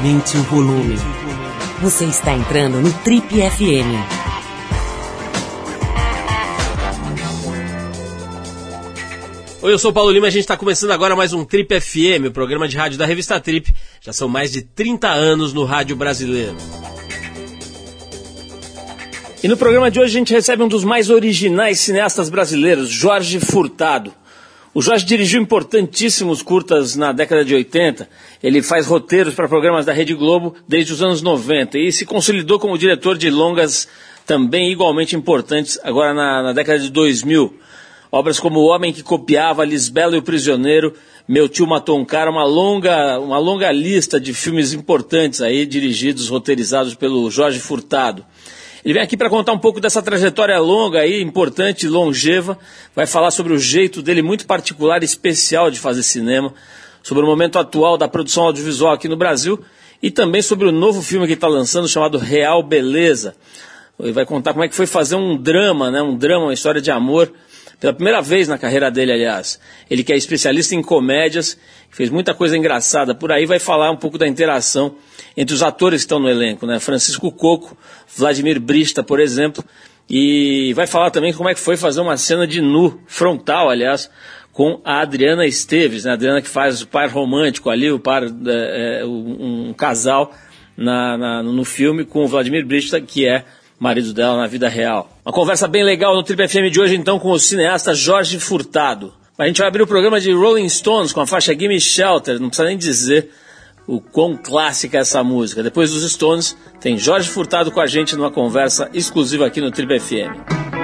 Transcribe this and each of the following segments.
Aumente o volume. Você está entrando no Trip FM. Oi, eu sou o Paulo Lima e a gente está começando agora mais um Trip FM, o programa de rádio da revista Trip. Já são mais de 30 anos no rádio brasileiro. E no programa de hoje a gente recebe um dos mais originais cineastas brasileiros, Jorge Furtado. O Jorge dirigiu importantíssimos curtas na década de 80. Ele faz roteiros para programas da Rede Globo desde os anos 90 e se consolidou como diretor de longas também igualmente importantes agora na, na década de 2000. Obras como O Homem que Copiava, Lisbelo e o Prisioneiro, Meu Tio Matou um Cara, uma longa, uma longa lista de filmes importantes aí, dirigidos, roteirizados pelo Jorge Furtado. Ele vem aqui para contar um pouco dessa trajetória longa aí, importante, longeva. Vai falar sobre o jeito dele muito particular e especial de fazer cinema, sobre o momento atual da produção audiovisual aqui no Brasil e também sobre o novo filme que está lançando chamado Real Beleza. Ele vai contar como é que foi fazer um drama, né? Um drama, uma história de amor pela primeira vez na carreira dele, aliás. Ele que é especialista em comédias, fez muita coisa engraçada por aí, vai falar um pouco da interação entre os atores que estão no elenco, né? Francisco Coco, Vladimir Brista, por exemplo, e vai falar também como é que foi fazer uma cena de nu, frontal, aliás, com a Adriana Esteves, né? A Adriana que faz o par romântico ali, o par, é, um, um, casal na, na, no filme com o Vladimir Brista, que é marido dela na vida real. Uma conversa bem legal no Triple FM de hoje, então, com o cineasta Jorge Furtado. A gente vai abrir o programa de Rolling Stones com a faixa Gimme Shelter, não precisa nem dizer o quão clássica é essa música. Depois dos Stones, tem Jorge Furtado com a gente numa conversa exclusiva aqui no Triple FM.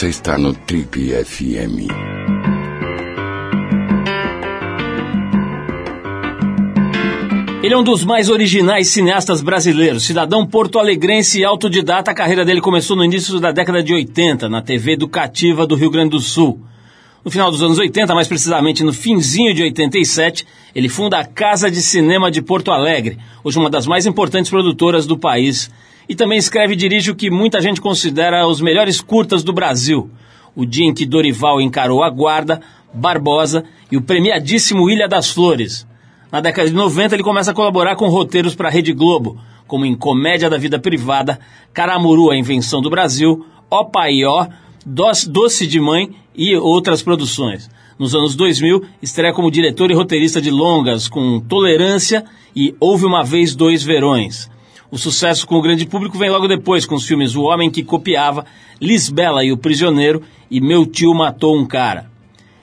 Você está no Trip FM. Ele é um dos mais originais cineastas brasileiros, cidadão porto-alegrense e autodidata. A carreira dele começou no início da década de 80, na TV educativa do Rio Grande do Sul. No final dos anos 80, mais precisamente no finzinho de 87, ele funda a Casa de Cinema de Porto Alegre, hoje uma das mais importantes produtoras do país. E também escreve e dirige o que muita gente considera os melhores curtas do Brasil. O dia em que Dorival encarou a Guarda, Barbosa e o premiadíssimo Ilha das Flores. Na década de 90, ele começa a colaborar com roteiros para a Rede Globo, como em Comédia da Vida Privada, Caramuru, a Invenção do Brasil, Ó Pai Ó, Doce de Mãe e outras produções. Nos anos 2000, estreia como diretor e roteirista de longas com Tolerância e Houve uma Vez Dois Verões. O sucesso com o grande público vem logo depois, com os filmes O Homem que Copiava, Lisbela e o Prisioneiro e Meu Tio Matou um Cara.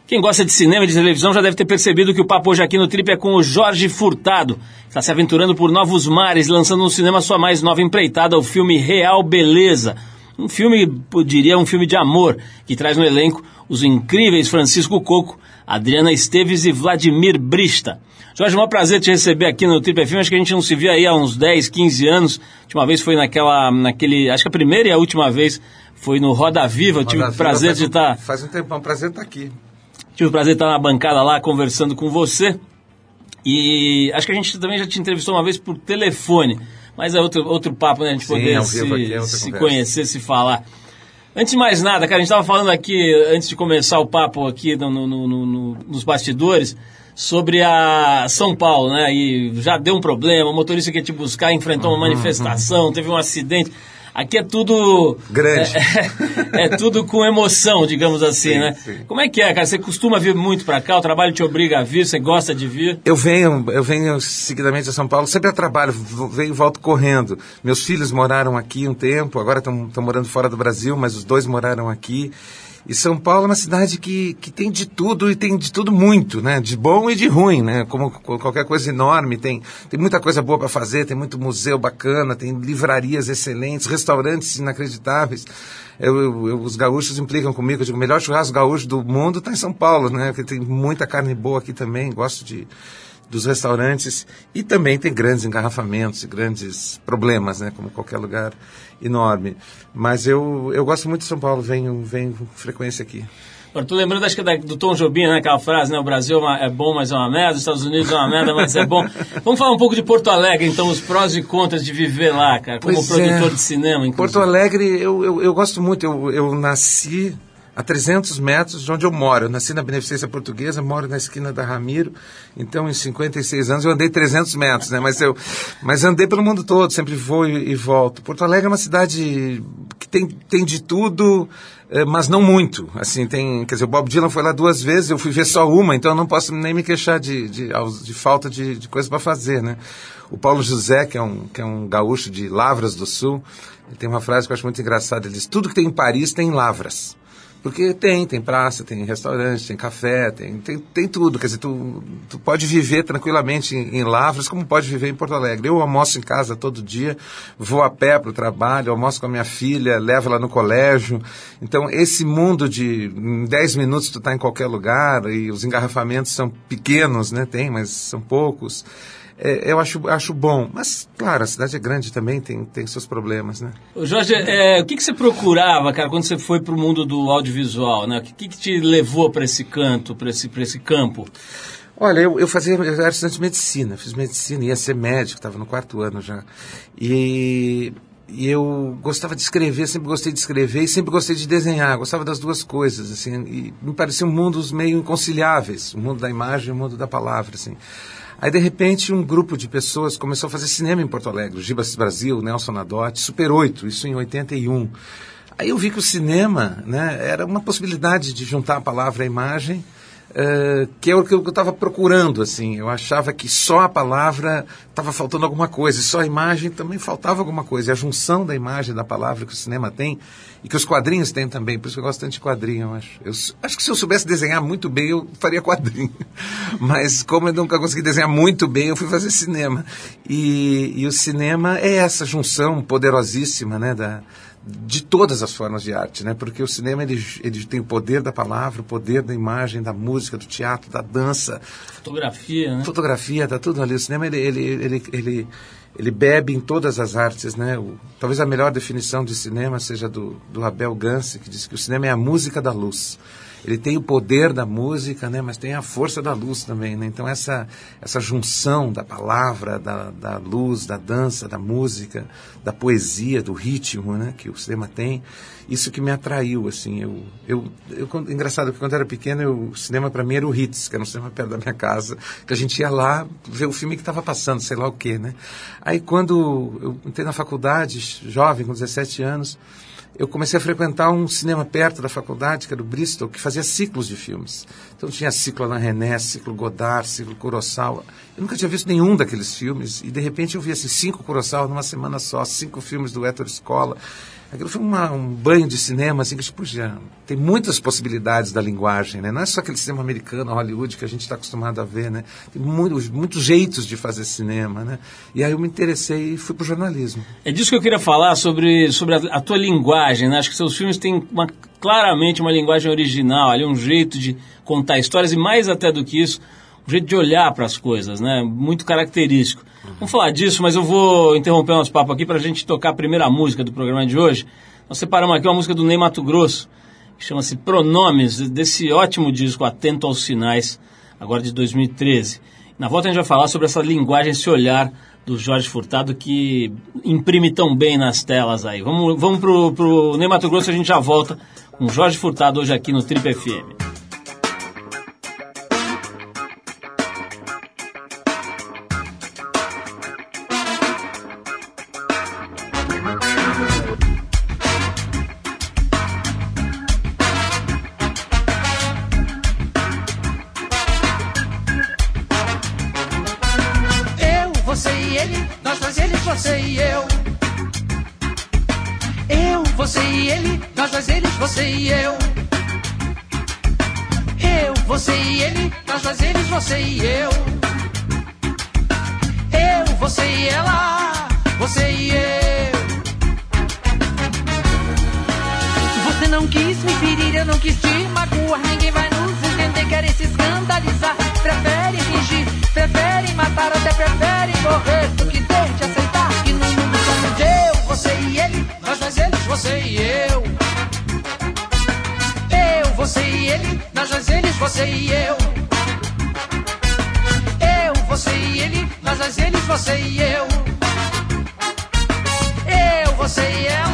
Quem gosta de cinema e de televisão já deve ter percebido que o papo hoje aqui no Trip é com o Jorge Furtado, está se aventurando por novos mares, lançando no cinema sua mais nova empreitada, o filme Real Beleza. Um filme, eu diria, um filme de amor, que traz no elenco os incríveis Francisco Coco, Adriana Esteves e Vladimir Brista. Jorge, é um prazer te receber aqui no Trip FM. Acho que a gente não se via aí há uns 10, 15 anos. A última vez foi naquela, naquele, acho que a primeira e a última vez foi no Roda Viva. Eu tive o prazer de estar. Tá... Faz um tempo, é um prazer estar aqui. Tive o prazer de estar na bancada lá conversando com você. E acho que a gente também já te entrevistou uma vez por telefone. Mas é outro, outro papo, né? A gente Sim, poder se, aqui, se conhecer, se falar. Antes de mais nada, cara, a gente estava falando aqui, antes de começar o papo aqui no, no, no, nos bastidores, sobre a São Paulo, né? E já deu um problema, o motorista que ia te buscar enfrentou uma uhum, manifestação, uhum. teve um acidente. Aqui é tudo. Grande. É, é, tudo com emoção, digamos assim, sim, né? Sim. Como é que é, cara? Você costuma vir muito para cá? O trabalho te obriga a vir? Você gosta de vir? Eu venho, eu venho seguidamente a São Paulo, sempre a trabalho, venho e volto correndo. Meus filhos moraram aqui um tempo, agora estão morando fora do Brasil, mas os dois moraram aqui. E São Paulo é uma cidade que, que tem de tudo e tem de tudo muito, né? De bom e de ruim, né? Como qualquer coisa enorme, tem, tem muita coisa boa para fazer, tem muito museu bacana, tem livrarias excelentes, restaurantes inacreditáveis. Eu, eu, os gaúchos implicam comigo, eu digo, o melhor churrasco gaúcho do mundo está em São Paulo, né? Porque tem muita carne boa aqui também, gosto de dos restaurantes e também tem grandes engarrafamentos e grandes problemas, né, como qualquer lugar enorme. Mas eu, eu gosto muito de São Paulo, venho, venho com frequência aqui. Agora, tô lembrando, acho que da, do Tom Jobim, né, aquela frase, né, o Brasil é, é bom, mas é uma merda, os Estados Unidos é uma merda, mas é bom. Vamos falar um pouco de Porto Alegre, então, os prós e contras de viver lá, cara, como pois produtor é. de cinema, inclusive. Porto Alegre, eu, eu, eu gosto muito, eu, eu nasci a 300 metros de onde eu moro. Eu nasci na Beneficência Portuguesa, moro na esquina da Ramiro, então em 56 anos eu andei 300 metros, né? Mas eu mas andei pelo mundo todo, sempre vou e, e volto. Porto Alegre é uma cidade que tem, tem de tudo, eh, mas não muito. Assim, tem, quer dizer, o Bob Dylan foi lá duas vezes, eu fui ver só uma, então eu não posso nem me queixar de, de, de falta de, de coisa para fazer, né? O Paulo José, que é, um, que é um gaúcho de Lavras do Sul, ele tem uma frase que eu acho muito engraçada, ele diz, tudo que tem em Paris tem em Lavras. Porque tem, tem praça, tem restaurante, tem café, tem, tem, tem tudo. Quer dizer, tu, tu pode viver tranquilamente em, em, Lavras, como pode viver em Porto Alegre. Eu almoço em casa todo dia, vou a pé para o trabalho, almoço com a minha filha, levo ela no colégio. Então, esse mundo de em 10 minutos tu está em qualquer lugar e os engarrafamentos são pequenos, né? Tem, mas são poucos é, eu acho, acho bom. Mas, claro, a cidade é grande também, tem, tem seus problemas, né? Jorge, é, o que, que você procurava, cara, quando você foi para o mundo do audiovisual, né? O que, que te levou para esse canto, para esse, esse campo? Olha, eu, eu fazia, eu era estudante de medicina, fiz medicina, ia ser médico, estava no quarto ano já. E, e eu gostava de escrever, sempre gostei de escrever e sempre gostei de desenhar, gostava das duas coisas, assim, e me pareciam mundos meio inconciliáveis, o mundo da imagem e o mundo da palavra, assim. Aí, de repente, um grupo de pessoas começou a fazer cinema em Porto Alegre. Gibas Brasil, Nelson Nadotti, Super 8, isso em 81. Aí eu vi que o cinema né, era uma possibilidade de juntar a palavra a imagem uh, que é o que eu estava procurando, assim. Eu achava que só a palavra estava faltando alguma coisa, e só a imagem também faltava alguma coisa. E a junção da imagem da palavra que o cinema tem, e que os quadrinhos têm também, por isso que eu gosto tanto de quadrinho, eu acho. Eu, acho que se eu soubesse desenhar muito bem, eu faria quadrinho. Mas como eu nunca consegui desenhar muito bem, eu fui fazer cinema. E, e o cinema é essa junção poderosíssima, né, da de todas as formas de arte, né? Porque o cinema ele, ele tem o poder da palavra, o poder da imagem, da música, do teatro, da dança, Fotografia, né? fotografia, tá tudo ali. O cinema ele ele, ele, ele, ele bebe em todas as artes, né? O, talvez a melhor definição de cinema seja do, do Abel Gance, que diz que o cinema é a música da luz ele tem o poder da música, né, mas tem a força da luz também. Né? Então, essa, essa junção da palavra, da, da luz, da dança, da música, da poesia, do ritmo né, que o cinema tem, isso que me atraiu. assim eu, eu, eu Engraçado que quando eu era pequeno, eu, o cinema para mim era o Hits, que era um cinema perto da minha casa, que a gente ia lá ver o filme que estava passando, sei lá o quê. Né? Aí, quando eu entrei na faculdade, jovem, com 17 anos eu comecei a frequentar um cinema perto da faculdade, que era o Bristol, que fazia ciclos de filmes. Então tinha ciclo Alain René, ciclo Godard, ciclo Kurosawa. Eu nunca tinha visto nenhum daqueles filmes e de repente eu vi assim, cinco Kurosawa numa semana só, cinco filmes do Héctor Escola. Aquilo foi uma, um banho de cinema, assim, que, já tem muitas possibilidades da linguagem, né? Não é só aquele cinema americano, Hollywood, que a gente está acostumado a ver, né? Tem muitos, muitos jeitos de fazer cinema, né? E aí eu me interessei e fui para o jornalismo. É disso que eu queria falar, sobre, sobre a, a tua linguagem, né? Acho que seus filmes têm uma, claramente uma linguagem original, ali um jeito de contar histórias e mais até do que isso, jeito de olhar para as coisas, né? Muito característico. Vamos falar disso, mas eu vou interromper nosso papo aqui para a gente tocar a primeira música do programa de hoje. Nós separamos aqui uma música do Ney Mato Grosso, que chama-se Pronomes, desse ótimo disco Atento aos Sinais, agora de 2013. Na volta a gente vai falar sobre essa linguagem, esse olhar do Jorge Furtado que imprime tão bem nas telas aí. Vamos, vamos pro, pro Ney Mato Grosso, a gente já volta com Jorge Furtado hoje aqui no Trip FM. ele, nós dois, ele, você e eu. Eu, você e ele, nós dois, eles, você e eu. Eu, você e ele, nós dois, eles, você e eu. Eu, você e ela, você e eu. Você não quis me ferir, eu não quis te magoar, ninguém vai querem se escandalizar, preferem fingir, preferem matar, até preferem morrer do que ter de aceitar que no mundo somos eu, você e ele, nós dois eles, você e eu. Eu, você e ele, nós dois eles, você e eu. Eu, você e ele, nós dois eles, você e eu. Eu, você e ela.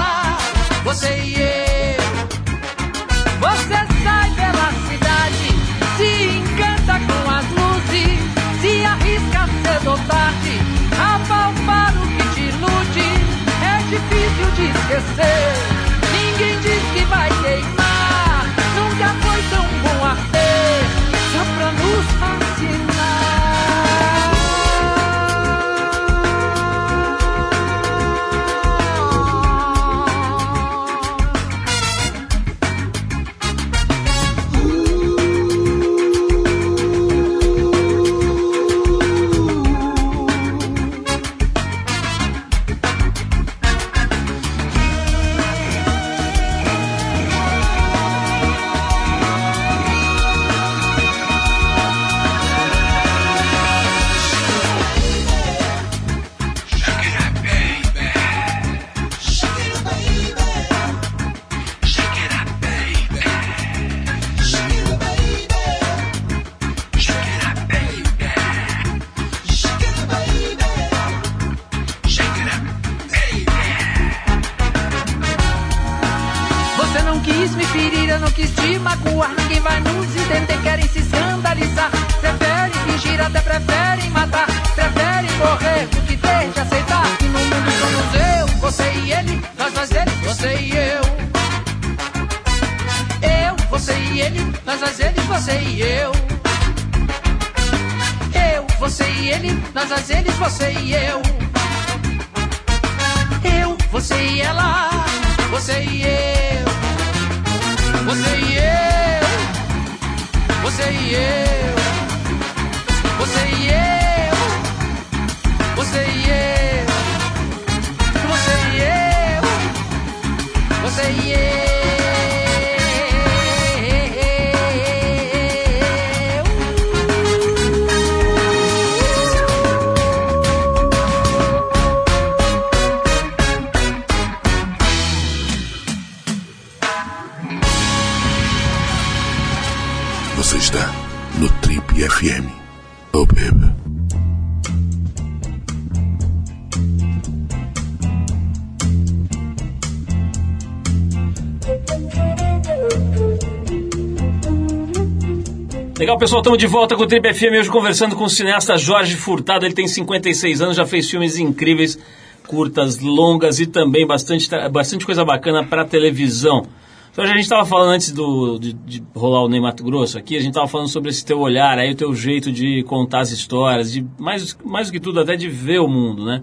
Legal, pessoal, estamos de volta com o Trip FM hoje conversando com o cineasta Jorge Furtado. Ele tem 56 anos, já fez filmes incríveis, curtas, longas e também bastante, bastante coisa bacana para televisão. Então, a gente estava falando antes do, de, de, rolar o Ney Mato Grosso aqui, a gente estava falando sobre esse teu olhar, aí o teu jeito de contar as histórias, de mais, mais do que tudo até de ver o mundo, né?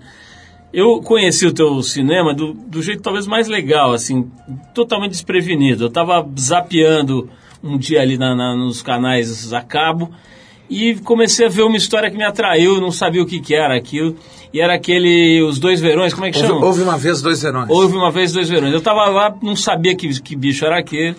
Eu conheci o teu cinema do, do jeito talvez mais legal, assim, totalmente desprevenido. Eu estava zapeando um dia ali na, na, nos canais a cabo e comecei a ver uma história que me atraiu, não sabia o que, que era aquilo. E era aquele Os Dois Verões, como é que houve, chama? Houve uma vez Dois Verões. Houve uma vez Dois Verões. Eu tava lá, não sabia que, que bicho era aquele.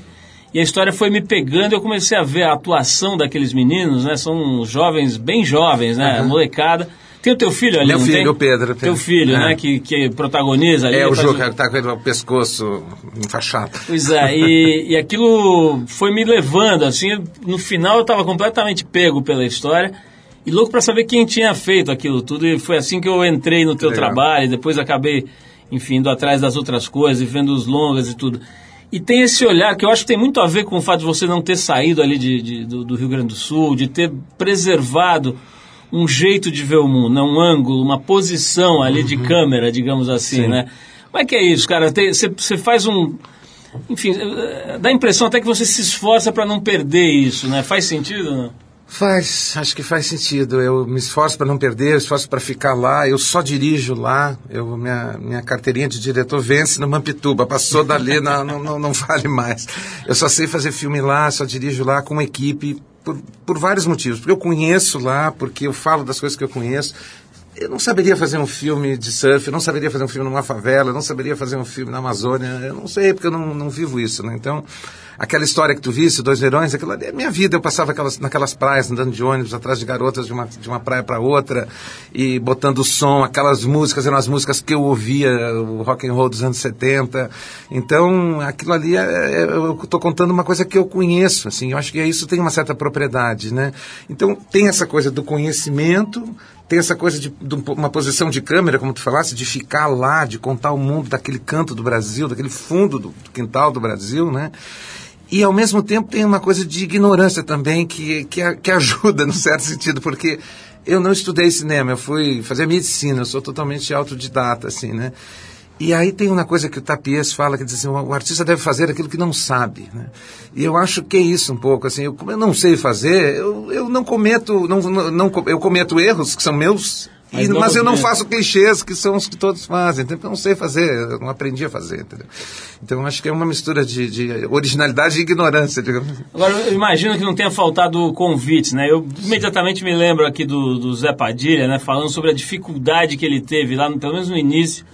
E a história foi me pegando, eu comecei a ver a atuação daqueles meninos, né? São jovens, bem jovens, né? Uhum. Molecada. Tem o teu filho ali, Meu filho, tem? o Pedro. Teu filho, é. né? Que, que protagoniza ali. É, o Juca, que tá com o pescoço enfaixado. Pois é, e, e aquilo foi me levando, assim, no final eu estava completamente pego pela história e louco para saber quem tinha feito aquilo tudo. E foi assim que eu entrei no teu Legal. trabalho, e depois acabei, enfim, indo atrás das outras coisas, e vendo os longas e tudo. E tem esse olhar que eu acho que tem muito a ver com o fato de você não ter saído ali de, de- do, do Rio Grande do Sul, de ter preservado um jeito de ver o mundo, né? um ângulo, uma posição ali de câmera, digamos assim, Sim. né? Como é que é isso, cara? Você faz um... Enfim, eh, dá a impressão até que você se esforça para não perder isso, né? Faz sentido, não? Faz, acho que faz sentido. Eu me esforço para não perder, eu esforço para ficar lá. Eu só dirijo lá. Eu, minha, minha carteirinha de diretor vence no Mampituba. Passou dali, não, não, não, não vale mais. Eu só sei fazer filme lá, só dirijo lá com uma equipe por, por vários motivos. Porque eu conheço lá, porque eu falo das coisas que eu conheço. Eu não saberia fazer um filme de surf, eu não saberia fazer um filme numa favela, eu não saberia fazer um filme na Amazônia, eu não sei, porque eu não, não vivo isso, né? Então, aquela história que tu visse, Dois Verões, aquilo ali é minha vida. Eu passava aquelas, naquelas praias, andando de ônibus, atrás de garotas de uma, de uma praia para outra, e botando som, aquelas músicas eram as músicas que eu ouvia, o rock and roll dos anos 70. Então, aquilo ali, é, é- eu estou contando uma coisa que eu conheço, assim, eu acho que isso tem uma certa propriedade, né? Então, tem essa coisa do conhecimento, tem essa coisa de, de um uma posição de câmera, como tu falasse, de ficar lá, de contar o mundo daquele canto do Brasil, daquele fundo do, do quintal do Brasil, né? E ao mesmo tempo tem uma coisa de ignorância também que, que, que ajuda, num certo sentido, porque eu não estudei cinema, eu fui fazer medicina, eu sou totalmente autodidata, assim, né? E aí tem uma coisa que o Tapies fala, que diz assim, o artista deve fazer aquilo que não sabe, né? E eu acho que é isso um pouco, assim, eu, como eu não sei fazer, eu, eu não cometo, não, não, eu cometo erros que são meus, Mas e- não mas eu não faço clichês que são os que todos fazem, então eu não sei fazer, eu não aprendi a fazer, entendeu? Então eu acho que é uma mistura de, de originalidade e ignorância, digamos. Agora, eu imagino que não tenha faltado convites, né? Eu imediatamente me lembro aqui do, do Zé Padilha, né? Falando sobre a dificuldade que ele teve lá, no- pelo menos no início,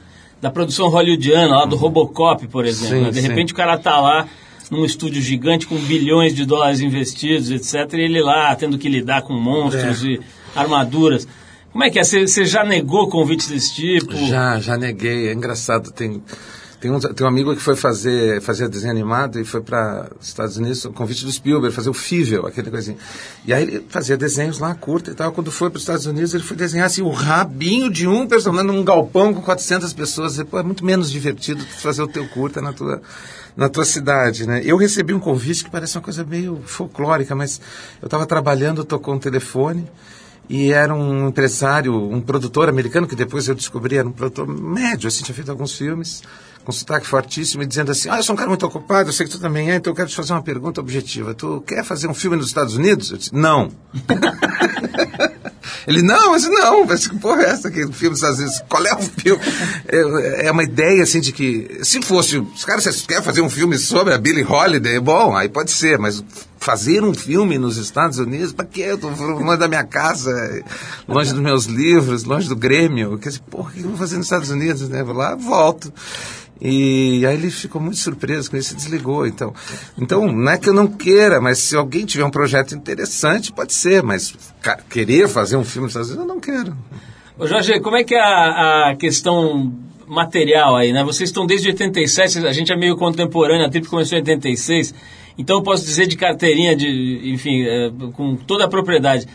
da produção hollywoodiana, lá do Robocop, por exemplo. Sim, né? De sim. repente o cara tá lá num estúdio gigante com bilhões de dólares investidos, etc. E ele lá tendo que lidar com monstros É. e armaduras. Como é que é? Você você já negou convites desse tipo? Já, já neguei. É engraçado. Tem, tem, um, tem um amigo que foi fazer, fazer desenho animado e foi para os Estados Unidos, o convite do Spielberg, fazer o Fível, aquele coisinho. E aí ele fazia desenhos lá, curta e tal. Quando foi para os Estados Unidos, ele foi desenhar assim, o rabinho de um personagem num galpão com 400 pessoas. Pô, é muito menos divertido fazer o teu curta na tua, na tua cidade, né? Eu recebi um convite que parece uma coisa meio folclórica, mas eu estava trabalhando, tocou um telefone e era um empresário, um produtor americano, que depois eu descobri era um produtor médio, assim, tinha feito alguns filmes, com sotaque fortíssimo, e dizendo assim, ah, eu sou um cara muito ocupado, eu sei que tu também é, então eu quero te fazer uma pergunta objetiva. Tu quer fazer um filme nos Estados Unidos? Eu disse, não. Ele, não, mas não, mas que porra é essa o filme dos Estados Unidos? Qual é o filme? É, é uma ideia, assim, de que, se fosse, os caras, vocês querem fazer um filme sobre a Billie Holiday? Bom, aí pode ser, mas fazer um filme nos Estados Unidos, pra quê? Eu tô longe da minha casa, longe dos meus livros, longe do Grêmio. Quer dizer, porra, o que eu vou fazer nos Estados Unidos, né? Vou lá, volto. E aí ele ficou muito surpreso com isso e desligou. Então, então, não é que eu não queira, mas se alguém tiver um projeto interessante, pode ser, mas querer fazer um filme nos Estados Unidos, eu não quero. Ô Jorge, como é que é a, a questão material aí, né? Vocês estão desde 87, a gente é meio contemporâneo, a Trip começou em 86, então eu posso dizer de carteirinha, de, enfim, é, com toda a propriedade.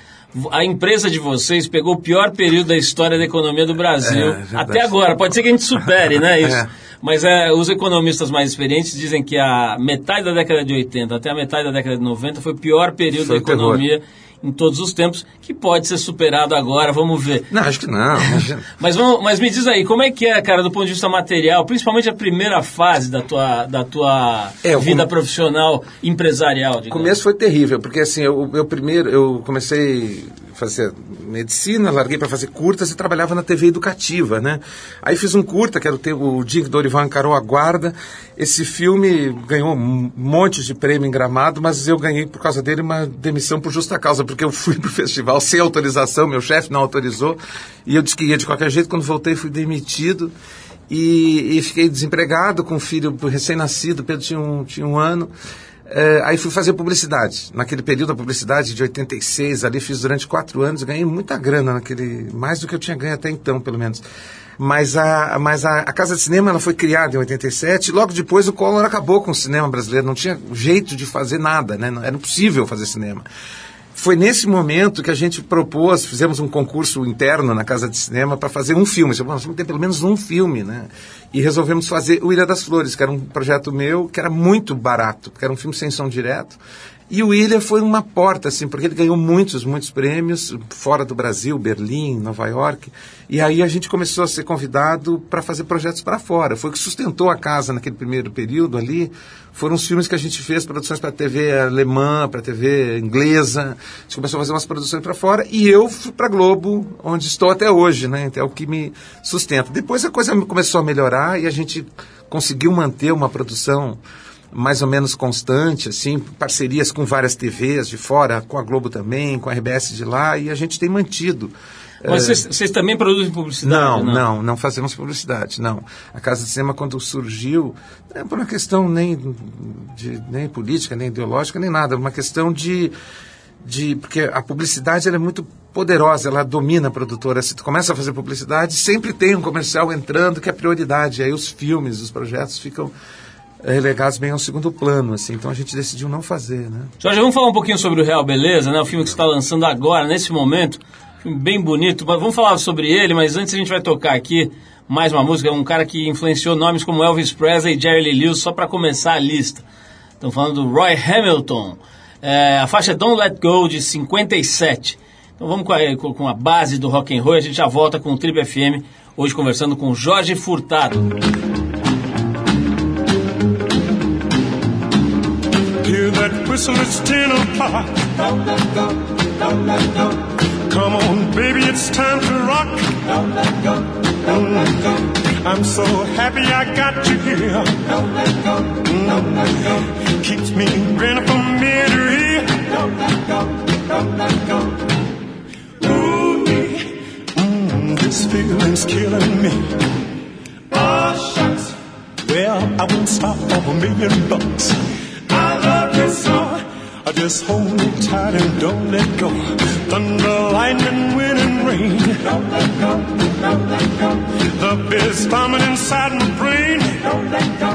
A empresa de vocês pegou o pior período da história da economia do Brasil É, verdade. até agora. Pode ser que a gente supere, né? Isso. É. Mas é, os economistas mais experientes dizem que a metade da década de 80 até a metade da década de 90 foi o pior período Foi da o terror. economia em todos os tempos, que pode ser superado agora, vamos ver. Não, acho que não. Mas, vamos, mas me diz aí, como é que é, cara, do ponto de vista material, principalmente a primeira fase da tua, da tua É, vida profissional empresarial, O começo foi terrível, porque assim, eu, eu primeiro, eu comecei fazer medicina, larguei para fazer curtas e trabalhava na TV educativa, né? Aí fiz um curta, que era o, o Dorival encarou a guarda. Esse filme ganhou um monte de prêmio em Gramado, mas eu ganhei por causa dele uma demissão por justa causa, porque eu fui pro festival sem autorização, meu chefe não autorizou, e eu disse que ia de qualquer jeito, quando voltei fui demitido. E, e fiquei desempregado com um filho recém-nascido, Pedro tinha um, tinha um ano. É, aí fui fazer publicidade. Naquele período, a publicidade de 86, ali fiz durante quatro anos, ganhei muita grana naquele, mais do que eu tinha ganho até então, pelo menos. Mas a, mas a, a Casa de Cinema ela foi criada em 87, e logo depois o Collor acabou com o cinema brasileiro, não tinha jeito de fazer nada, né? não, era impossível fazer cinema. Foi nesse momento que a gente propôs, fizemos um concurso interno na Casa de Cinema para fazer um filme. Nós vamos ter pelo menos um filme, né? E resolvemos fazer O Ilha das Flores, que era um projeto meu, que era muito barato, que era um filme sem som direto. E o Ilha foi uma porta, assim, porque ele ganhou muitos, muitos prêmios, fora do Brasil, Berlim, Nova York. E aí a gente começou a ser convidado para fazer projetos para fora. Foi o que sustentou a casa naquele primeiro período ali. Foram os filmes que a gente fez, produções para TV alemã, para TV inglesa. A gente começou a fazer umas produções para fora. E eu fui para Globo, onde estou até hoje, né? Então é o que me sustenta. Depois a coisa começou a melhorar e a gente conseguiu manter uma produção mais ou menos constante, assim, parcerias com várias TVs de fora, com a Globo também, com a RBS de lá, e a gente tem mantido. Mas vocês, vocês também produzem publicidade? Não, não, não fazemos publicidade, não. A Casa de Cinema, quando surgiu, não é por uma questão nem, de, nem política, nem ideológica, nem nada, é uma questão de, de. Porque a publicidade é muito poderosa, ela domina a produtora. Se tu começa a fazer publicidade, sempre tem um comercial entrando que é prioridade. Aí os filmes, os projetos ficam eh, relegados bem ao segundo plano, assim. Então a gente decidiu não fazer, né? Jorge, vamos falar um pouquinho sobre o Real Beleza, né? O filme que está lançando agora, nesse momento. Bem bonito. Mas vamos falar sobre ele, mas antes a gente vai tocar aqui mais uma música. Um cara que influenciou nomes como Elvis Presley e Jerry Lee Lewis, só para começar a lista. Estamos falando do Roy Hamilton. É, a faixa Don't Let Go, de 57. Então vamos com a, com a base do rock and roll. A gente já volta com o Trip FM, hoje conversando com Jorge Furtado. Whistle, it's ten o'clock. Don't let go, don't let go. Come on, baby, it's time to rock. Don't let go, don't let go. I'm so happy I got you here. Don't let go, don't let go. Keeps me grinning from ear to ear. Don't let go, don't let go. Ooh, mm, this feeling's killing me. Oh, shucks. Well, I wouldn't stop for a million bucks. Just hold me tight and don't let go. Thunder, lightning, wind, and rain. Don't let go. Don't let go. Love is bombing inside my brain. Don't let go.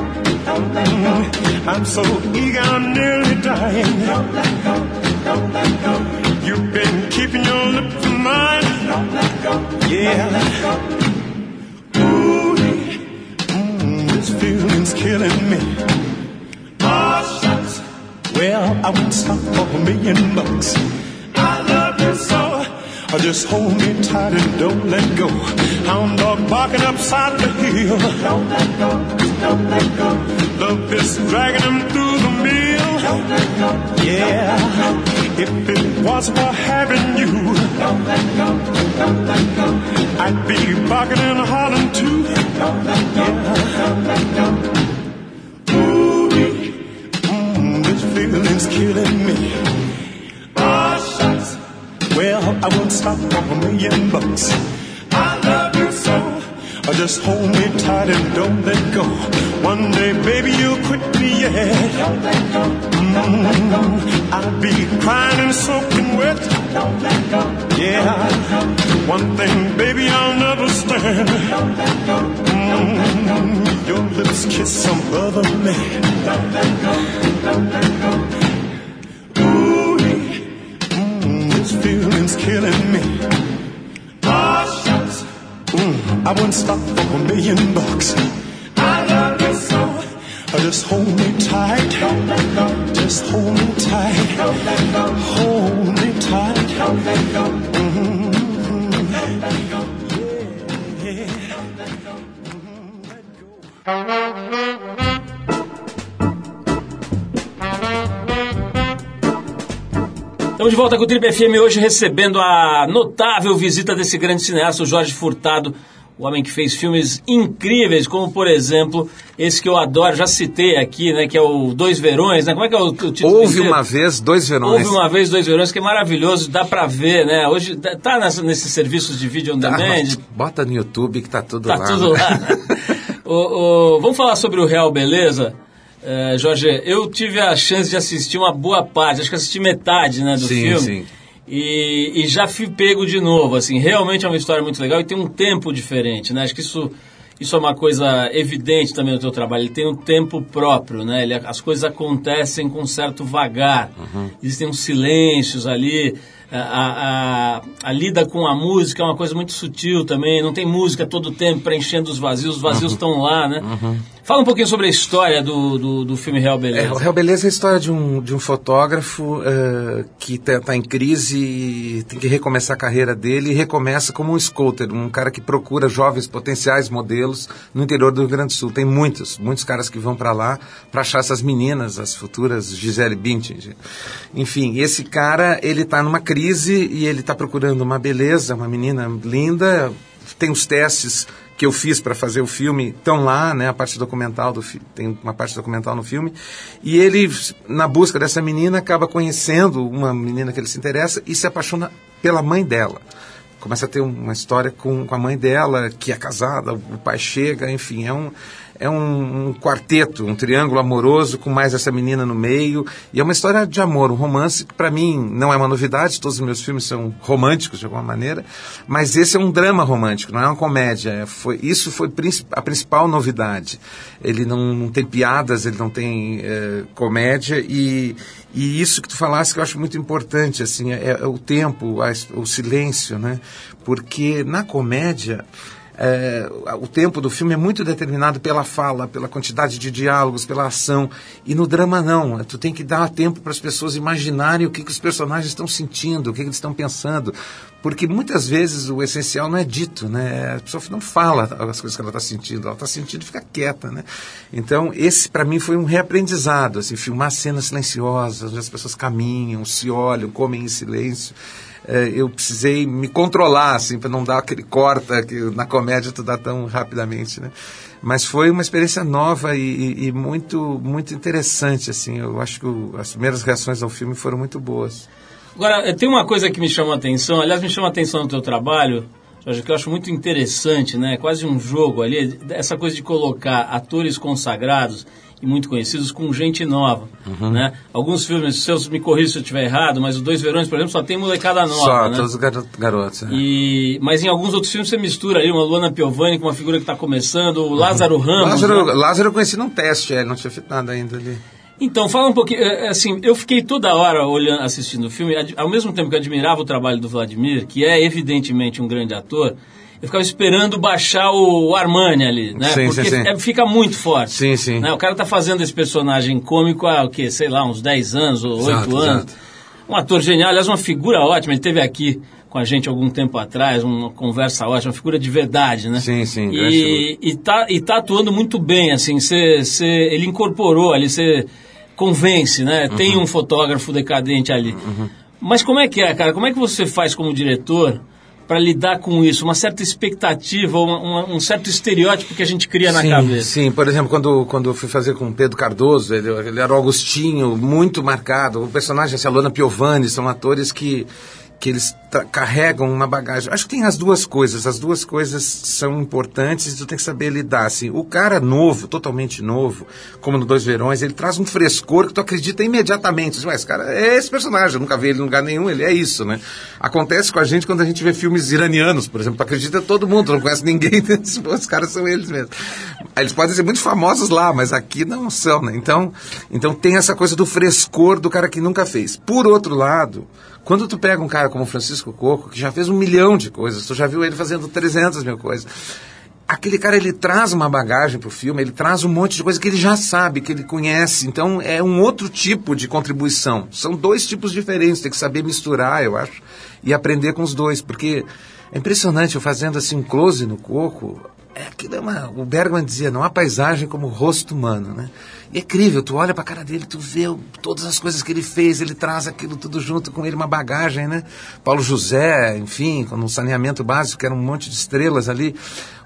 Don't let go. I'm so eager, I'm nearly dying. Don't let go. Don't let go. You've been keeping your lips in mine. Don't let go. Yeah. Don't let go. Ooh, mm, this feeling's killing me. Well, I won't stop for a million bucks. I love you so. Oh, just hold me tight and don't let go. Hound dog barking upside the hill. Don't let go. Don't let go. Love is dragging him through the mill. Don't let go. Yeah. If it was for having you. Don't let go. Don't let go. I'd be barking and hollering too. Don't let go. Don't let go. Ooh, feeling's killing me. Well, I won't stop for a million bucks. I love you so. Just hold me tight and don't let go. One day, baby, you'll quit me, yeah. Mm, I'll be crying and soaking wet. Don't let go. Yeah. One thing, baby, I'll never stand. Mm, your lips kiss some other man. Don't let go. Don't let go. Ooh, mm, this feeling's killing me. Mm, I wouldn't stop for a million bucks. I love you so. Just hold me tight. Don't let go. Just hold me tight. Don't let go. Hold me tight. Don't let go. Mm-hmm. Don't let go. Yeah, yeah. Don't let go. Mm-hmm. Let go. Estamos de volta com o Trip FM hoje recebendo a notável visita desse grande cineasta, o Jorge Furtado, o homem que fez filmes incríveis, como por exemplo, esse que eu adoro, já citei aqui, né, que é o Dois Verões, né? Como é que é o, o título? Houve uma vez dois verões. Houve uma vez Dois Verões, que é maravilhoso, dá pra ver, né? Hoje tá nessa, nesses serviços de vídeo on Ah, demand, bota no YouTube que tá tudo Tá lá. tudo né? lá. O- o- vamos falar sobre o Real Beleza? É, Jorge, eu tive a chance de assistir uma boa parte, acho que assisti metade né, do Sim, filme. sim. E, e já fui pego de novo, assim, realmente é uma história muito legal e tem um tempo diferente, né? Acho que isso, isso é uma coisa evidente também no teu trabalho, ele tem um tempo próprio, né? Ele, as coisas acontecem com um certo vagar, Uhum. existem uns silêncios ali, a, a, a- lida com a música é uma coisa muito sutil também, não tem música todo o tempo preenchendo os vazios, os Uhum. vazios estão lá, né? Fala um pouquinho sobre a história do, do, do filme Real É, Beleza. o Real Beleza é a história de um, de um fotógrafo eh, que está em crise e tem que recomeçar a carreira dele e recomeça como um scouter, um cara que procura jovens potenciais modelos no interior do Rio Grande do Sul. Tem muitos, muitos caras que vão para lá para achar essas meninas, as futuras Gisele Bündchen. Enfim, esse cara, ele está numa crise e ele está procurando uma beleza, uma menina linda, tem os testes que eu fiz para fazer o filme estão lá, né? A parte documental do tem uma parte documental no filme e ele na busca dessa menina acaba conhecendo uma menina que ele se interessa e se apaixona pela mãe dela. Começa a ter uma história com, com a mãe dela que é casada, o pai chega, enfim, é um é um, um quarteto, um triângulo amoroso com mais essa menina no meio e é uma história de amor, um romance que para mim não é uma novidade. Todos os meus filmes são românticos de alguma maneira, mas esse é um drama romântico, não é uma comédia. É, foi, isso foi a principal novidade. Ele não, não tem piadas, ele não tem eh, comédia e, e isso que tu falaste que eu acho muito importante, assim, é, é o tempo, a o silêncio, né? Porque na comédia é, o tempo do filme é muito determinado pela fala, pela quantidade de diálogos, pela ação. E no drama não. Tu tem que dar tempo para as pessoas imaginarem o que, que os personagens estão sentindo, o que, que eles estão pensando. Porque muitas vezes o essencial não é dito, né? A pessoa não fala as coisas que ela está sentindo, ela está sentindo e fica quieta, né? Então, esse para mim foi um reaprendizado, assim, filmar cenas silenciosas, onde as pessoas caminham, se olham, comem em silêncio eu precisei me controlar, assim, para não dar aquele corta que na comédia tu dá tão rapidamente, né? Mas foi uma experiência nova e, e- e muito, muito interessante, assim. Eu acho que o- as primeiras reações ao filme foram muito boas. Agora, eh, tem uma coisa que me chama a atenção, aliás, me chama a atenção no teu trabalho, Jorge, que eu acho muito interessante, né? Quase um jogo ali, essa coisa de colocar atores consagrados e muito conhecidos com gente nova, Uhum. né? Alguns filmes seus, me corrija se eu estiver errado, mas os Dois Verões, por exemplo, só tem molecada nova, Só, né? todos os garo- garotos. né? E, mas em alguns outros filmes você mistura ali uma Luana Piovani com uma figura que está começando, o Lázaro Ramos. Lázaro, né? Lázaro eu conheci num teste, é, ele não tinha feito nada ainda ali. Então, fala um pouquinho, é, é, assim, eu fiquei toda hora olhando, assistindo o filme, ao mesmo tempo que admirava o trabalho do Vladimir, que é evidentemente um grande ator, eu ficava esperando baixar o, Armani ali, né? Sim, Porque sim, sim. é- fica muito forte. Sim, sim. né? O cara tá fazendo esse personagem cômico há, o quê? Sei lá, uns 10 anos ou 8 Exato, anos. exato. Um ator genial, aliás, uma figura ótima, ele esteve aqui com a gente algum tempo atrás, uma conversa ótima, uma figura de verdade, né? Sim, sim, E, e, tá, e tá atuando muito bem, assim, cê, cê, ele incorporou ali, você convence, né? Tem Uhum. um fotógrafo decadente ali. Mas como é que é, cara? Como é que você faz como diretor para lidar com isso? Uma certa expectativa, uma- uma- um certo estereótipo que a gente cria na sim, cabeça. Sim, por exemplo, quando, quando eu fui fazer com o Pedro Cardoso, ele, ele era o Agostinho, muito marcado. O personagem, assim, a Luana Piovani, são atores que, que eles carregam uma bagagem. Acho que tem as duas coisas. As duas coisas são importantes e tu tem que saber lidar. Assim, o cara novo, totalmente novo, como no Dois Verões, ele traz um frescor que tu acredita imediatamente. Mas esse cara é esse personagem, eu nunca vi ele em lugar nenhum, ele é isso, né? Acontece com a gente quando a gente vê filmes iranianos, por exemplo. Tu acredita todo mundo, tu não conhece ninguém, os caras são eles mesmos. Eles podem ser muito famosos lá, mas aqui não são, né? Então, então tem essa coisa do frescor do cara que nunca fez. Por outro lado, quando tu pega um cara como Francisco Coco, que já fez um milhão de coisas, tu já viu ele fazendo 300 mil coisas, aquele cara ele traz uma bagagem para o filme, ele traz um monte de coisa que ele já sabe, que ele conhece. Então é um outro tipo de contribuição. São dois tipos diferentes, tem que saber misturar, eu acho, e aprender com os dois, porque é impressionante eu fazendo assim um close no Coco. É, aquilo é uma, o Bergman dizia, não há paisagem como o rosto humano, né? É incrível, tu olha pra cara dele, tu vê todas as coisas que ele fez, ele traz aquilo tudo junto com ele, uma bagagem, né? Paulo José, enfim, no saneamento básico, que era um monte de estrelas ali.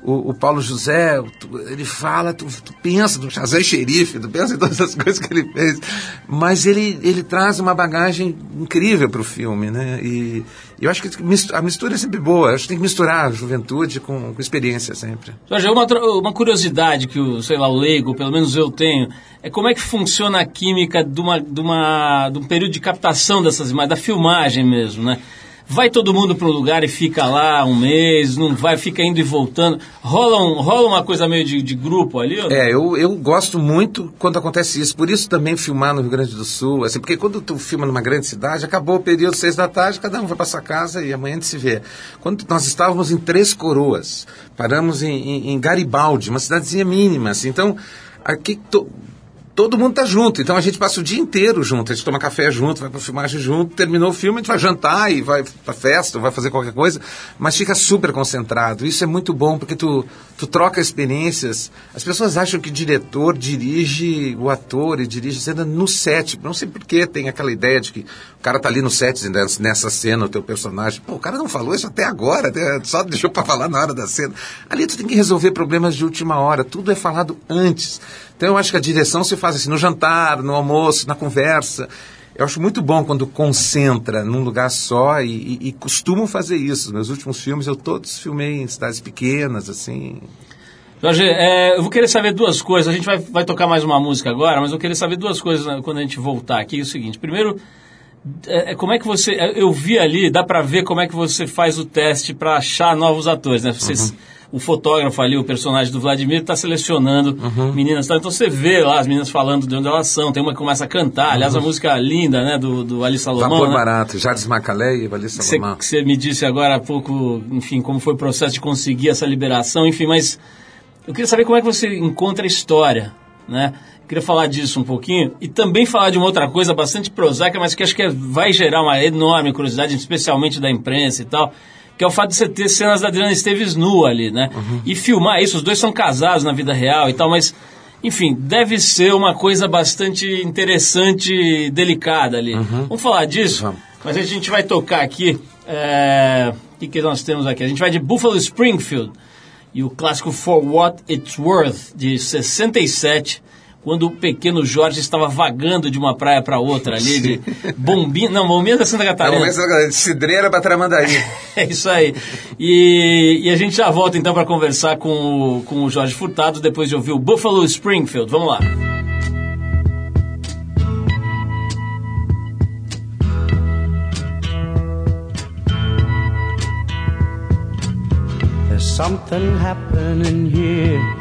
O, o Paulo José, tu, ele fala, tu, tu pensa no José Xerife, tu pensa em todas as coisas que ele fez, mas ele, ele traz uma bagagem incrível para o filme, né? E eu acho que a mistura é sempre boa, acho que tem que misturar a juventude com, com experiência sempre. Jorge, uma, uma curiosidade que o, sei lá, o leigo, pelo menos eu tenho, é como é que funciona a química de, uma, de, uma, de um período de captação dessas imagens, da filmagem mesmo, né? Vai todo mundo para um lugar e fica lá um mês, não vai, fica indo e voltando. Rola, um, rola uma coisa meio de, de grupo ali? É, eu, eu gosto muito quando acontece isso. Por isso também filmar no Rio Grande do Sul, assim, porque quando tu filma numa grande cidade, acabou o período seis da tarde, cada um vai para sua casa e amanhã a gente se vê. Quando nós estávamos em Três Coroas, paramos em, em, em Garibaldi, uma cidadezinha mínima, assim, então aqui to, todo mundo tá junto. Então a gente passa o dia inteiro junto. A gente toma café junto, vai pra filmagem junto, terminou o filme, a gente vai jantar e vai pra festa, vai fazer qualquer coisa, mas fica super concentrado. Isso é muito bom porque tu, tu troca experiências. As pessoas acham que diretor dirige o ator e dirige cena no set. Não sei porquê tem aquela ideia de que o cara tá ali no set nessa cena, o teu personagem. Pô, o cara não falou isso até agora, só deixou para falar na hora da cena. Ali tu tem que resolver problemas de última hora. Tudo é falado antes. Então eu acho que a direção se faz assim, no jantar, no almoço, na conversa. Eu acho muito bom quando concentra num lugar só e, e, e costumo fazer isso. Meus últimos filmes eu todos filmei em cidades pequenas, assim. Jorge, é, eu vou querer saber duas coisas. A gente vai, vai tocar mais uma música agora, mas eu querer saber duas coisas né, quando a gente voltar aqui. É o seguinte: primeiro, é, é como é que você. Eu vi ali, dá pra ver como é que você faz o teste para achar novos atores, né? Vocês. Uhum o fotógrafo ali, o personagem do Vladimir, está selecionando uhum. meninas. Então você vê lá as meninas falando de onde elas são. Tem uma que começa a cantar. Aliás, uhum. a música linda, né, do, do Ali Salomão. Vapor né? Barato, Jardim Macalé e Ali Salomão. Que você me disse agora há pouco, enfim, como foi o processo de conseguir essa liberação, enfim, mas eu queria saber como é que você encontra a história, né? Queria falar disso um pouquinho e também falar de uma outra coisa bastante prosaica, mas que acho que vai gerar uma enorme curiosidade, especialmente da imprensa e tal que é o fato de você ter cenas da Adriana Esteves nua ali, né? Uhum. E filmar isso, os dois são casados na vida real e tal, mas, enfim, deve ser uma coisa bastante interessante e delicada ali. Uhum. Vamos falar disso? Uhum. Mas a gente vai tocar aqui. É... O que, que nós temos aqui? A gente vai de Buffalo Springfield e o clássico For What It's Worth, de 67 quando o pequeno Jorge estava vagando de uma praia para outra ali, de Bombinha, não, Bombinha da Santa Catarina. Bombinha da Santa Catarina, de Cidreira para Tramandaí. é isso aí. E, e, a gente já volta então para conversar com o, com o Jorge Furtado depois de ouvir o Buffalo Springfield. Vamos lá. There's something happening here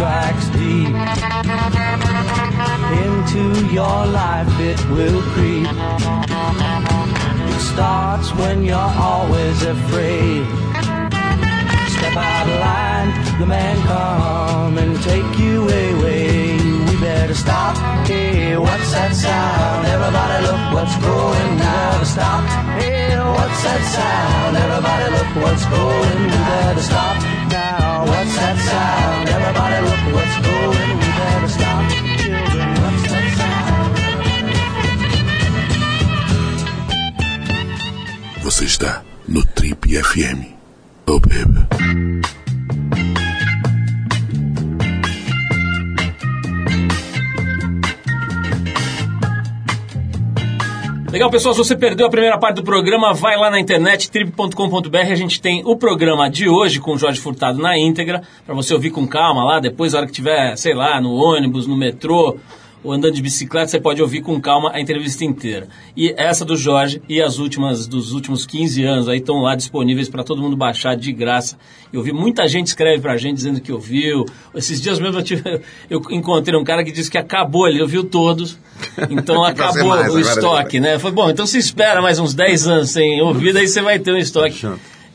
Strikes deep into your life, it will creep. It starts when you're always afraid. Step out of line, the man come and take you away. We better stop. Hey, what's that sound? Everybody look what's going down. Stop. Hey, what's that sound? Everybody look what's going. We better stop now. What's that sound? Everybody look what's going. Stop. Você está no Trip FM. Oh, baby. Legal, pessoal, se você perdeu a primeira parte do programa, vai lá na internet, trip.com.br, a gente tem o programa de hoje com o Jorge Furtado na íntegra, para você ouvir com calma lá, depois, na hora que tiver, sei lá, no ônibus, no metrô, ou andando de bicicleta, você pode ouvir com calma a entrevista inteira. E essa do Jorge e as últimas dos últimos 15 anos aí estão lá disponíveis para todo mundo baixar de graça. Eu vi muita gente escreve pra gente dizendo que ouviu. Esses dias mesmo eu, tive- eu encontrei um cara que disse que acabou, ele ouviu todos. Então acabou mais o estoque, né? Foi bom, então se espera mais uns 10 anos sem ouvir, daí você vai ter um estoque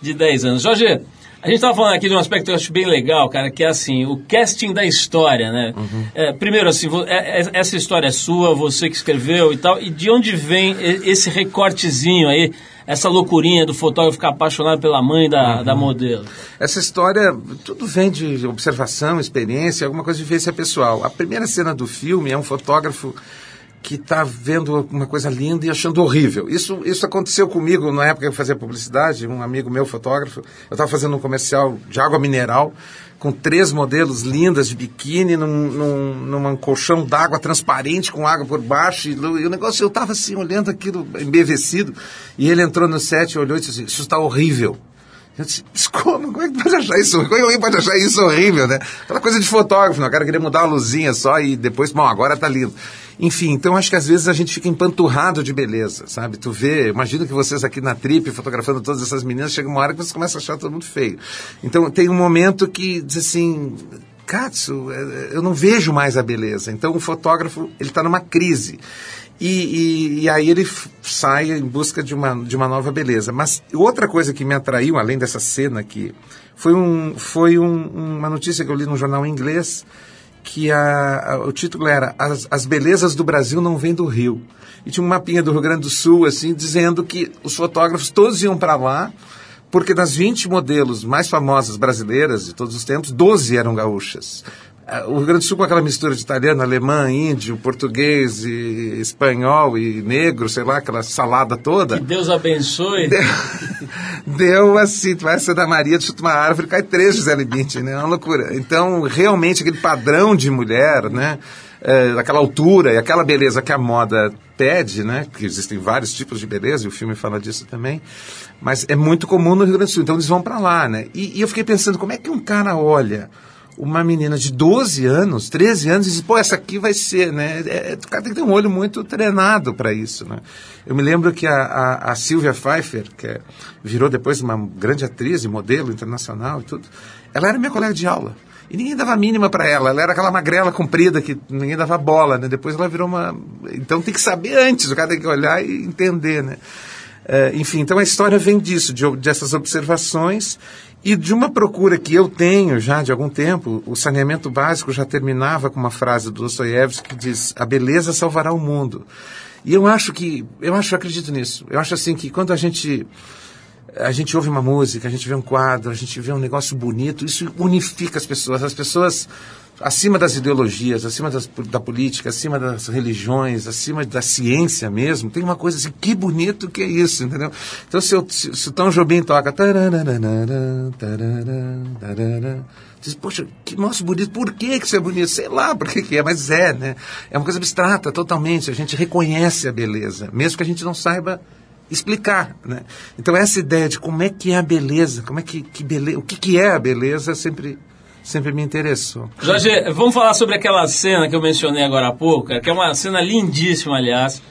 de 10 anos. Jorge, a gente estava falando aqui de um aspecto que eu acho bem legal, cara, que é assim, o casting da história, né? É, primeiro, assim, é- é- essa história é sua, você que escreveu e tal, e de onde vem esse recortezinho aí, essa loucurinha do fotógrafo ficar apaixonado pela mãe da, da modelo? Essa história, tudo vem de observação, experiência, alguma coisa de vivência pessoal. A primeira cena do filme é um fotógrafo que está vendo uma coisa linda e achando horrível. Isso, isso aconteceu comigo na época que eu fazia publicidade, um amigo meu, fotógrafo, eu estava fazendo um comercial de água mineral com três modelos lindas de biquíni num, num, num colchão d'água transparente com água por baixo e, e o negócio, eu estava assim olhando aquilo embevecido e ele entrou no set olhou e disse assim, isso está horrível. Eu disse, "Mas como? Como é que pode achar isso? Como é que alguém pode achar isso horrível, né? Aquela coisa de fotógrafo, né? O cara queria mudar uma luzinha só e depois, bom, agora tá lindo. Enfim, então acho que às vezes a gente fica empanturrado de beleza, sabe? Tu vê, imagina que vocês aqui na trip, fotografando todas essas meninas, chega uma hora que você começa a achar todo mundo feio. Então tem um momento que diz assim, Katsu, eh, eu não vejo mais a beleza. Então o fotógrafo, ele está numa crise. E, e- e aí ele sai em busca de uma, de uma nova beleza. Mas outra coisa que me atraiu, além dessa cena aqui, foi, um, foi um- uma notícia que eu li num jornal inglês, que a, a- o título era as, as belezas do Brasil não vêm do Rio. E tinha um mapinha do Rio Grande do Sul, assim, dizendo que os fotógrafos todos iam para lá, porque das 20 modelos mais famosas brasileiras de todos os tempos, 12 eram gaúchas. Ah, O Rio Grande do Sul com aquela mistura de italiano, alemã, índio, português, e espanhol e negro, sei lá, aquela salada toda. Que Deus abençoe. Deu assim, tu vai ser da Maria, chuta uma árvore, cai três Gisele Bündchen, né? É uma loucura. Então, realmente, aquele padrão de mulher, né? É, daquela altura e aquela beleza que a moda pede, né? Que existem vários tipos de beleza, e o filme fala disso também. Mas é muito comum no Rio Grande do Sul, então eles vão para lá, né? E, e eu fiquei pensando, como é que um cara olha uma menina de 12 anos, 13 anos, e diz, pô, essa aqui vai ser, né? É, o cara tem que ter um olho muito treinado para isso, né? Eu me lembro que a, a, a Pfeiffer, que é- virou depois uma grande atriz e modelo internacional e tudo, ela era minha colega de aula. E ninguém dava mínima para ela. Ela era aquela magrela comprida que ninguém dava bola, né? Depois ela virou uma. Então tem que saber antes, o cara tem que olhar e entender, né? É, enfim, então a história vem disso, de, dessas observações e de uma procura que eu tenho já de algum tempo. O saneamento básico já terminava com uma frase do Dostoiévski que diz: "A beleza salvará o mundo". E eu acho que, eu acho, eu acredito nisso. Eu acho assim que quando a gente a gente ouve uma música, a gente vê um quadro, a gente vê um negócio bonito, isso unifica as pessoas. As pessoas acima das ideologias, acima das, da política, acima das religiões, acima da ciência mesmo, tem uma coisa assim, que bonito que é isso, entendeu? Então se, eu, se, se o Tom Jobim toca diz, poxa, que nosso bonito, por que, que isso é bonito? Sei lá por que, que é, mas é, né? É uma coisa abstrata totalmente, a gente reconhece a beleza, mesmo que a gente não saiba explicar, né? Então essa ideia de como é que é a beleza, como é que, que beleza, o que, que é a beleza sempre sempre me interessou. Jorge, vamos falar sobre aquela cena que eu mencionei agora há pouco, que é uma cena lindíssima, aliás,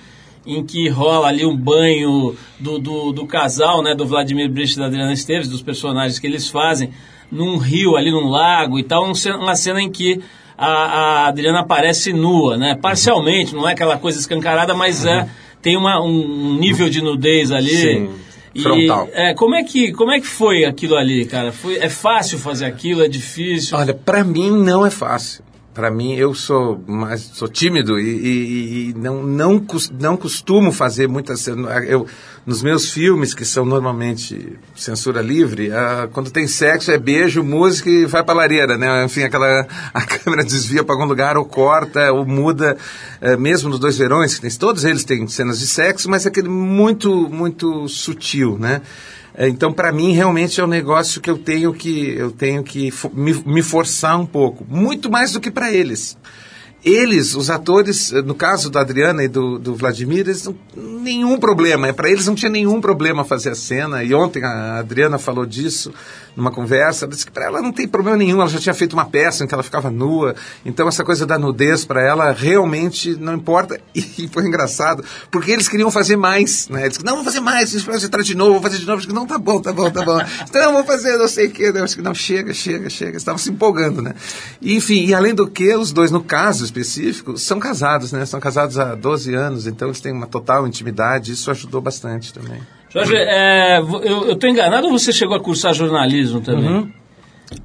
em que rola ali um banho do, do, do casal, né, do Vladimir Brich e da Adriana Esteves, dos personagens que eles fazem, num rio ali, num lago e tal, uma cena em que a, a Adriana aparece nua, né, parcialmente, não é aquela coisa escancarada, mas é, tem uma, um nível de nudez ali... Sim frontal. E, é, como, é que, como é que foi aquilo ali, cara? Foi, é fácil fazer aquilo? É difícil? Olha, para mim não é fácil para mim eu sou mais sou tímido e, e, e, não não não costumo fazer muitas eu nos meus filmes que são normalmente censura livre uh, quando tem sexo é beijo música e vai para lareira né? Enfim aquela a câmera desvia para algum lugar ou corta ou muda uh, mesmo nos dois verões que tem, todos eles têm cenas de sexo mas é aquele muito muito sutil né? é, então, para mim, realmente é um negócio que eu tenho que, eu tenho que me, me forçar um pouco. Muito mais do que para eles eles, os atores, no caso da Adriana e do, do Vladimir, eles não, nenhum problema. Para eles não tinha nenhum problema fazer a cena. E ontem a Adriana falou disso numa conversa. Disse que para ela não tem problema nenhum. Ela já tinha feito uma peça em que ela ficava nua. Então essa coisa da nudez para ela realmente não importa. E foi engraçado, porque eles queriam fazer mais. Né? Eles não, vamos fazer mais. Vai entrar de novo, vou fazer de novo. Eu disse, não, tá bom, tá bom, tá bom. Então vou fazer não sei o quê. Eu disse, não, chega, chega, chega. Estavam se empolgando, né? E, enfim, e além do que, os dois, no caso, específico, são casados, né? São casados há 12 anos, então eles têm uma total intimidade, isso ajudou bastante também. Jorge, é, eu estou enganado ou você chegou a cursar jornalismo também? Uhum.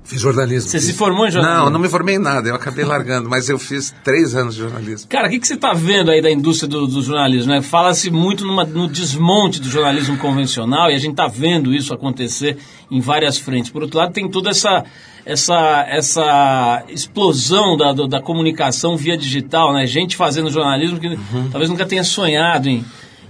Fiz jornalismo. Você fiz... se formou em jornalismo? Não, não me formei em nada, eu acabei largando, mas eu fiz três anos de jornalismo. Cara, o que, que você está vendo aí da indústria do, do jornalismo? Né? Fala-se muito numa, no desmonte do jornalismo convencional e a gente está vendo isso acontecer em várias frentes. Por outro lado, tem toda essa essa, essa explosão da, da comunicação via digital, né? Gente fazendo jornalismo que uhum. talvez nunca tenha sonhado em,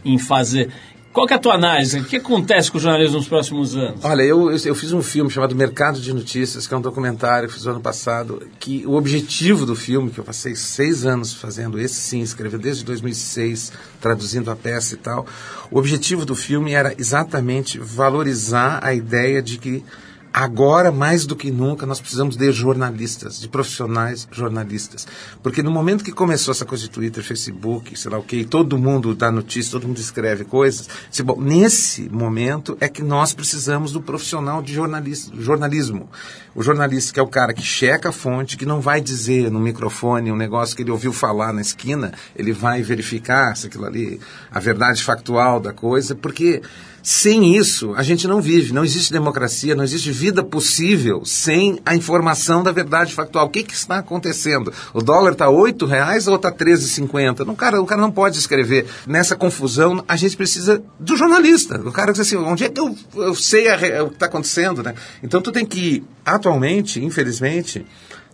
em fazer. Qual é a tua análise? O que acontece com o jornalismo nos próximos anos? Olha, eu, eu, eu, fiz um filme chamado Mercado de Notícias, que é um documentário que fiz no ano passado, que o objetivo do filme, que eu passei seis anos fazendo, esse sim, escrevendo desde 2006, traduzindo a peça e tal, o objetivo do filme era exatamente valorizar a ideia de que Agora, mais do que nunca, nós precisamos de jornalistas, de profissionais jornalistas. Porque no momento que começou essa coisa de Twitter, Facebook, sei lá o que, todo mundo dá notícia, todo mundo escreve coisas, disse, bom, nesse momento é que nós precisamos do profissional de jornalismo. O jornalista que é o cara que checa a fonte, que não vai dizer no microfone um negócio que ele ouviu falar na esquina, ele vai verificar se aquilo ali, a verdade factual da coisa, porque sem isso, a gente não vive. Não existe democracia, não existe vida possível sem a informação da verdade factual. O que, que está acontecendo? O dólar está R$ reais ou está R$ 13,50? Não, cara, o cara não pode escrever. Nessa confusão, a gente precisa do jornalista. O cara diz assim, onde é que eu, eu sei a, o que está acontecendo? Né? Então, tu tem que, atualmente, infelizmente,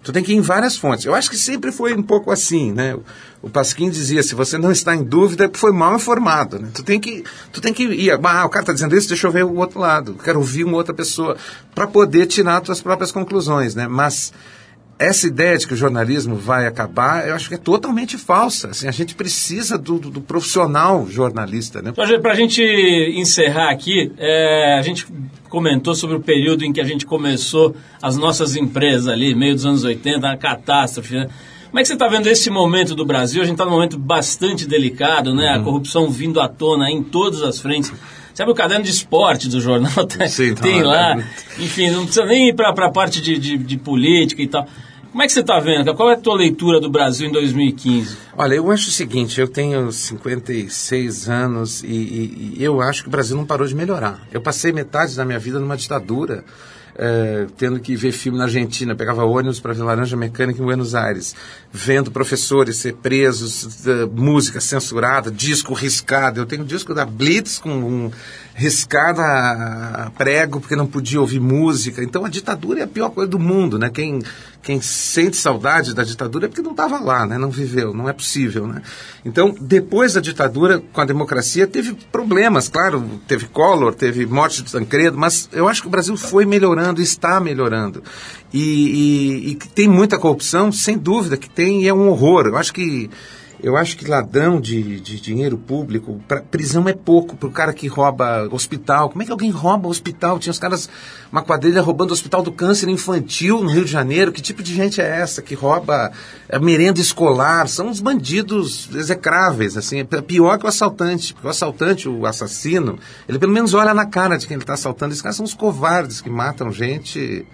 Tu tem que ir em várias fontes. Eu acho que sempre foi um pouco assim, né? O Pasquim dizia, se você não está em dúvida, foi mal informado, né? Tu tem que, tu tem que ir, ah, o cara está dizendo isso, deixa eu ver o outro lado. Quero ouvir uma outra pessoa para poder tirar tuas próprias conclusões, né? Mas essa ideia de que o jornalismo vai acabar, eu acho que é totalmente falsa. Assim, a gente precisa do, do, do profissional jornalista. Né? Para a gente encerrar aqui, é, a gente comentou sobre o período em que a gente começou as nossas empresas ali, meio dos anos 80, a catástrofe. Né? Como é que você está vendo esse momento do Brasil? A gente está num momento bastante delicado, né? Uhum. A corrupção vindo à tona em todas as frentes. Sabe o caderno de esporte do jornal? Sim, tem tá lá. Enfim, não precisa nem ir para a parte de, de, de política e tal. Como é que você está vendo? Qual é a tua leitura do Brasil em 2015? Olha, eu acho o seguinte, eu tenho 56 anos e, e, e eu acho que o Brasil não parou de melhorar. Eu passei metade da minha vida numa ditadura, eh, tendo que ver filme na Argentina, pegava ônibus para ver Laranja Mecânica em Buenos Aires, vendo professores ser presos, eh, música censurada, disco riscado. Eu tenho disco da Blitz com um riscado a, prego porque não podia ouvir música. Então a ditadura é a pior coisa do mundo, né? Quem, quem sente saudade da ditadura é porque não estava lá, né? Não viveu, não é possível, né? Então, depois da ditadura, com a democracia, teve problemas, claro, teve Collor, teve morte de Tancredo, mas eu acho que o Brasil foi melhorando, está melhorando. E, e, e tem muita corrupção, sem dúvida que tem, e é um horror. Eu acho que eu acho que ladrão de, de dinheiro público, pra, prisão é pouco para o cara que rouba hospital. Como é que alguém rouba hospital? Tinha os caras, uma quadrilha roubando o hospital do câncer infantil no Rio de Janeiro. Que tipo de gente é essa que rouba a merenda escolar? São uns bandidos execráveis, assim. É pior que o assaltante. Porque o assaltante, o assassino, ele pelo menos olha na cara de quem ele está assaltando. Esses caras são os covardes que matam gente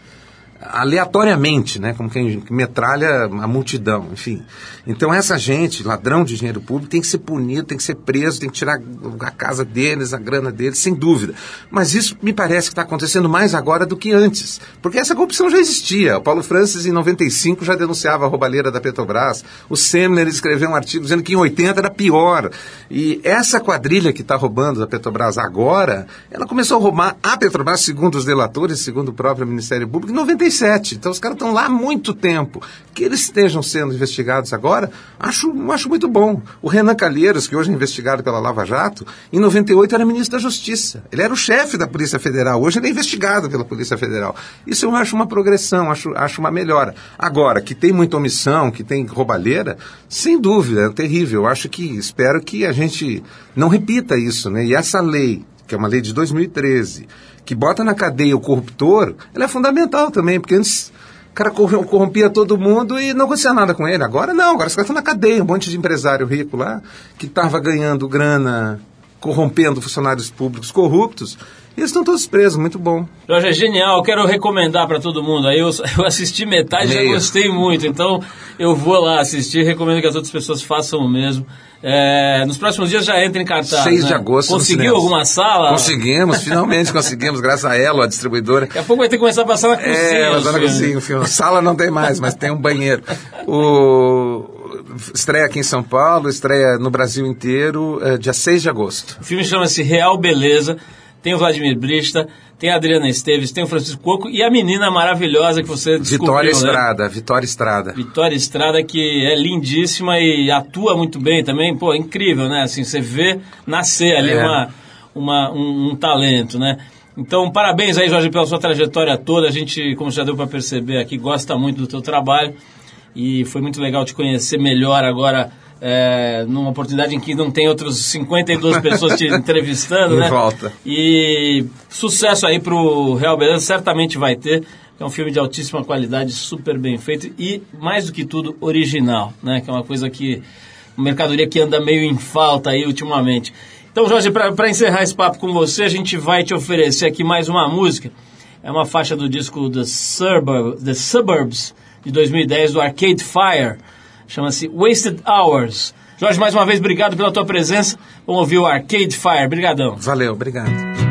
aleatoriamente, né, como quem metralha a multidão, enfim. Então essa gente, ladrão de dinheiro público, tem que ser punido, tem que ser preso, tem que tirar a casa deles, a grana deles, sem dúvida. Mas isso me parece que está acontecendo mais agora do que antes, porque essa corrupção já existia. O Paulo Francis, em 95, já denunciava a roubalheira da Petrobras. O Semner escreveu um artigo dizendo que em 80 era pior. E essa quadrilha que está roubando da Petrobras agora, ela começou a roubar a Petrobras, segundo os delatores, segundo o próprio Ministério Público, em 95 2007. Então os caras estão lá há muito tempo. Que eles estejam sendo investigados agora, acho, acho muito bom. O Renan Calheiros, que hoje é investigado pela Lava Jato, em 98 era ministro da Justiça. Ele era o chefe da Polícia Federal. Hoje ele é investigado pela Polícia Federal. Isso eu acho uma progressão, acho, acho uma melhora. Agora, que tem muita omissão, que tem roubalheira, sem dúvida, é terrível. Eu acho que, espero que a gente não repita isso, né? E essa lei, que é uma lei de 2013, que bota na cadeia o corruptor, ela é fundamental também, porque antes o cara corrompia todo mundo e não acontecia nada com ele. Agora não, agora os caras estão na cadeia, um monte de empresário rico lá, que estava ganhando grana, corrompendo funcionários públicos corruptos, e eles estão todos presos, muito bom. Jorge, é genial, eu quero recomendar para todo mundo. Aí eu, eu assisti metade e já gostei muito, então eu vou lá assistir, recomendo que as outras pessoas façam o mesmo. É, nos próximos dias já entra em cartaz. 6 né? de agosto. Conseguiu alguma sala? Conseguimos, finalmente conseguimos, graças a ela, a distribuidora. Daqui a pouco vai ter que começar a passar na cozinha. É, passar na filme. cozinha o filme. Sala não tem mais, mas tem um banheiro. O... Estreia aqui em São Paulo, estreia no Brasil inteiro, é, dia 6 de agosto. O filme chama-se Real Beleza. Tem o Vladimir Brista, tem a Adriana Esteves, tem o Francisco Coco e a menina maravilhosa que você descobriu, Vitória né? Estrada, Vitória Estrada. Vitória Estrada, que é lindíssima e atua muito bem também. Pô, é incrível, né? Assim, você vê nascer ali É. uma, uma, um, um talento, né? Então, parabéns aí, Jorge, pela sua trajetória toda. A gente, como já deu para perceber aqui, gosta muito do teu trabalho. E foi muito legal te conhecer melhor agora, é, numa oportunidade em que não tem outras 52 pessoas te entrevistando, né? volta. E sucesso aí pro Real Beleza, certamente vai ter. É um filme de altíssima qualidade, super bem feito e, mais do que tudo, original, né? Que é uma coisa que. Uma mercadoria que anda meio em falta aí ultimamente. Então, Jorge, para encerrar esse papo com você, a gente vai te oferecer aqui mais uma música. É uma faixa do disco The, Suburb, The Suburbs, de 2010, do Arcade Fire. Chama-se Wasted Hours. Jorge, mais uma vez, obrigado pela tua presença. Vamos ouvir o Arcade Fire. Obrigadão. Valeu, obrigado.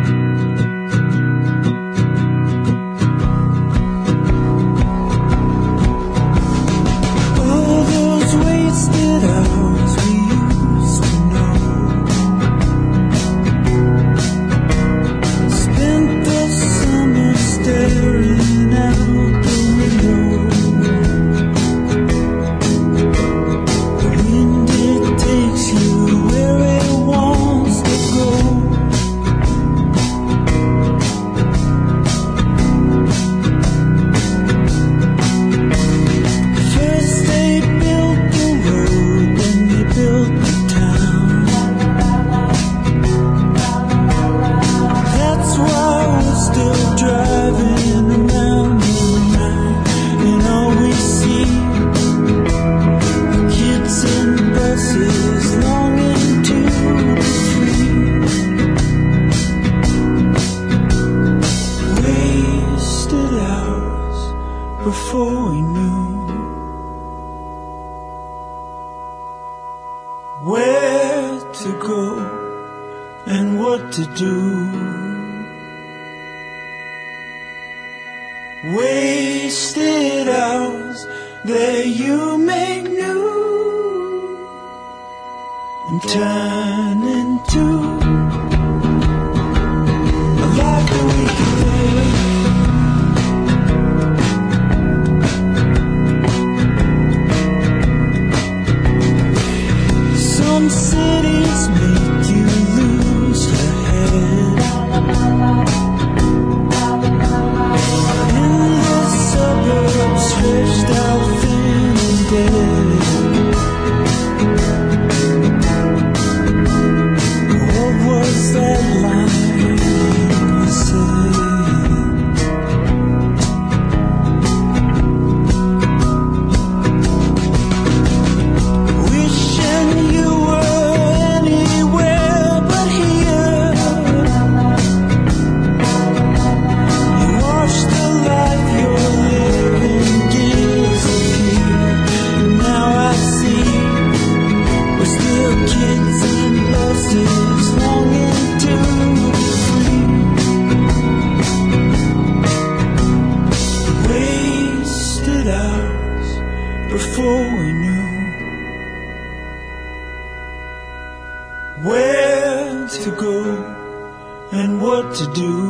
To do.